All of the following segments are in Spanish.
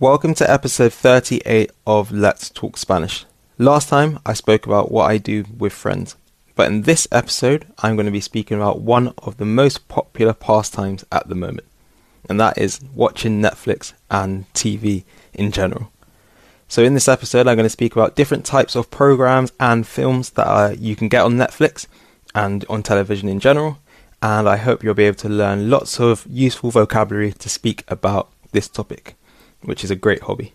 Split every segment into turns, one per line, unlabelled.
Welcome to episode 38 of Let's Talk Spanish. Last time I spoke about what I do with friends, but in this episode I'm going to be speaking about one of the most popular pastimes at the moment, and that is watching Netflix and TV in general. So in this episode I'm going to speak about different types of programs and films that are, you can get on Netflix and on television in general, and I hope you'll be able to learn lots of useful vocabulary to speak about this topic which is a great hobby.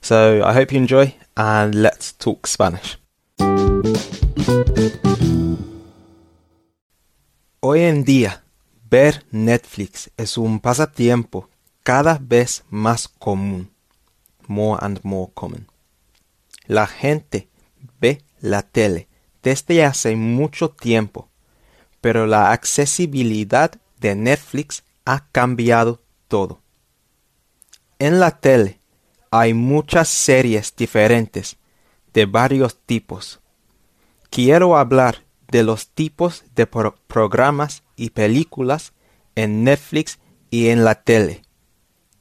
So I hope you enjoy and let's talk Spanish. Hoy en día, ver Netflix es un pasatiempo cada vez más común. More and more common. La gente ve la tele desde hace mucho tiempo, pero la accesibilidad de Netflix ha cambiado todo. En la tele hay muchas series diferentes de varios tipos. Quiero hablar de los tipos de programas y películas en Netflix y en la tele,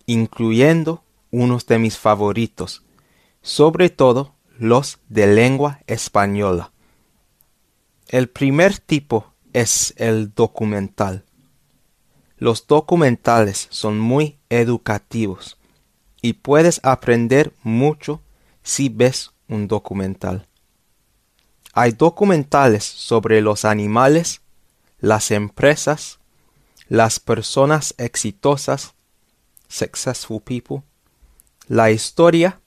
incluyendo unos de mis favoritos, sobre todo los de lengua española. El primer tipo es el documental. Los documentales son muy educativos y puedes aprender mucho si ves un documental. Hay documentales sobre los animales, las empresas, las personas exitosas, successful people, la historia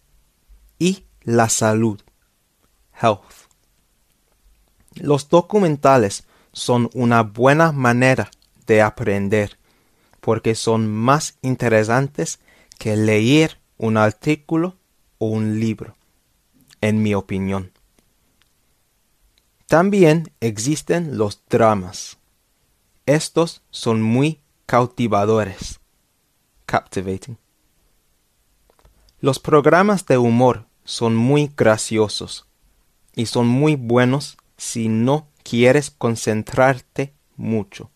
y la salud, health. Los documentales son una buena manera de aprender porque son más interesantes que leer un artículo o un libro, en mi opinión. También existen los dramas. Estos son muy cautivadores. Captivating. Los programas de humor son muy graciosos y son muy buenos si no quieres concentrarte mucho.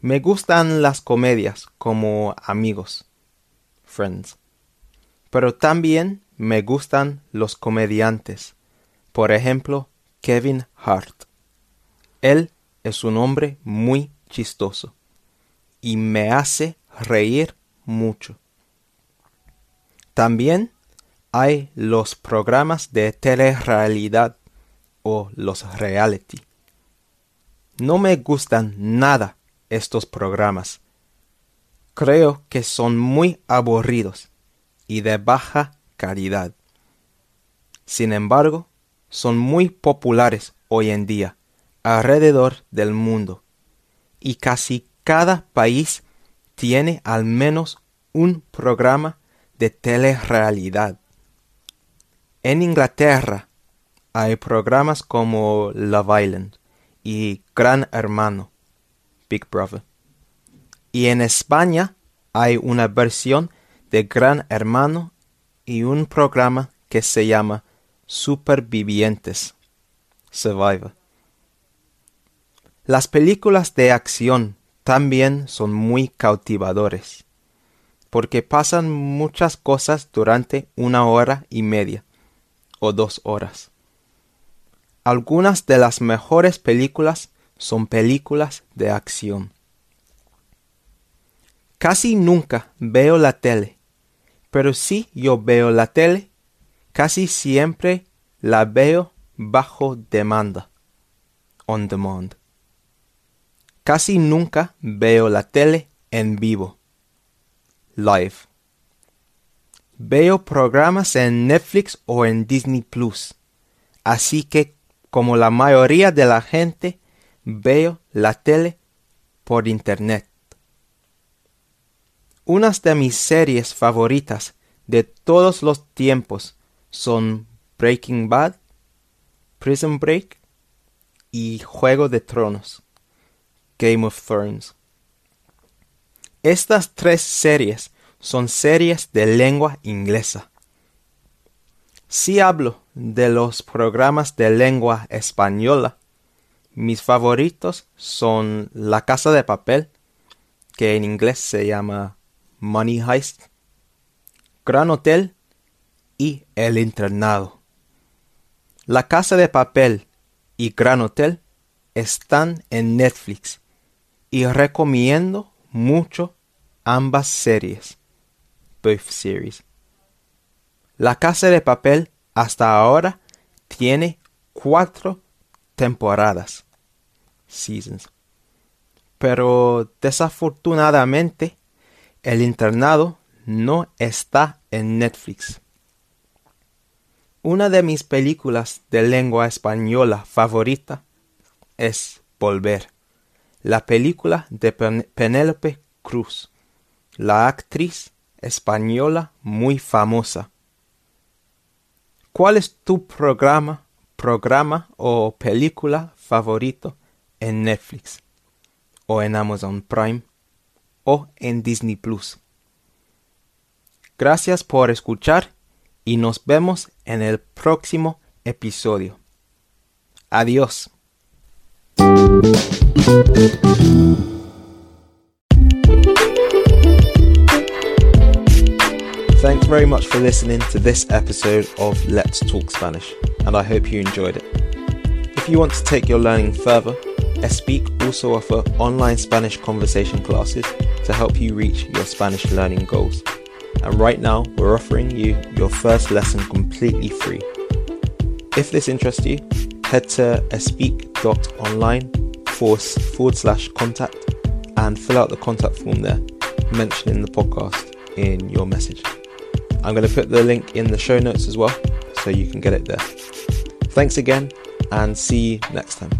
Me gustan las comedias como amigos Friends. Pero también me gustan los comediantes. Por ejemplo, Kevin Hart. Él es un hombre muy chistoso y me hace reír mucho. También hay los programas de telerrealidad o los reality. No me gustan nada estos programas creo que son muy aburridos y de baja calidad. Sin embargo, son muy populares hoy en día alrededor del mundo y casi cada país tiene al menos un programa de telerrealidad. En Inglaterra hay programas como Love Island y Gran Hermano, Big Brother. Y en España hay una versión de Gran Hermano y un programa que se llama Supervivientes. Survivor. Las películas de acción también son muy cautivadores, porque pasan muchas cosas durante una hora y media o dos horas. Algunas de las mejores películas son películas de acción. Casi nunca veo la tele, pero si yo veo la tele, casi siempre la veo bajo demanda, on demand. Casi nunca veo la tele en vivo, live. Veo programas en Netflix o en Disney Plus, así que como la mayoría de la gente, veo la tele por internet. Unas de mis series favoritas de todos los tiempos son Breaking Bad, Prison Break y Juego de Tronos, Game of Thrones. Estas tres series son series de lengua inglesa. Si hablo de los programas de lengua española, mis favoritos son La Casa de Papel, que en inglés se llama Money Heist, Gran Hotel y El Internado. La Casa de Papel y Gran Hotel están en Netflix y recomiendo mucho ambas series. Both series. La Casa de Papel hasta ahora tiene cuatro temporadas. Seasons. Pero desafortunadamente el internado no está en Netflix. Una de mis películas de lengua española favorita es Volver, la película de Penélope Cruz, la actriz española muy famosa. ¿Cuál es tu programa, programa o película favorito en Netflix? ¿O en Amazon Prime? ¿O en Disney Plus? Gracias por escuchar y nos vemos en el próximo episodio. Adiós. Thanks very much for listening to this episode of Let's Talk Spanish, and I hope you enjoyed it. If you want to take your learning further, Espeak also offer uh, online Spanish conversation classes to help you reach your Spanish learning goals. And right now, we're offering you your first lesson completely free. If this interests you, head to uh, espeak.online forward slash contact and fill out the contact form there, mentioning the podcast in your message. I'm going to put the link in the show notes as well, so you can get it there. Thanks again, and see you next time.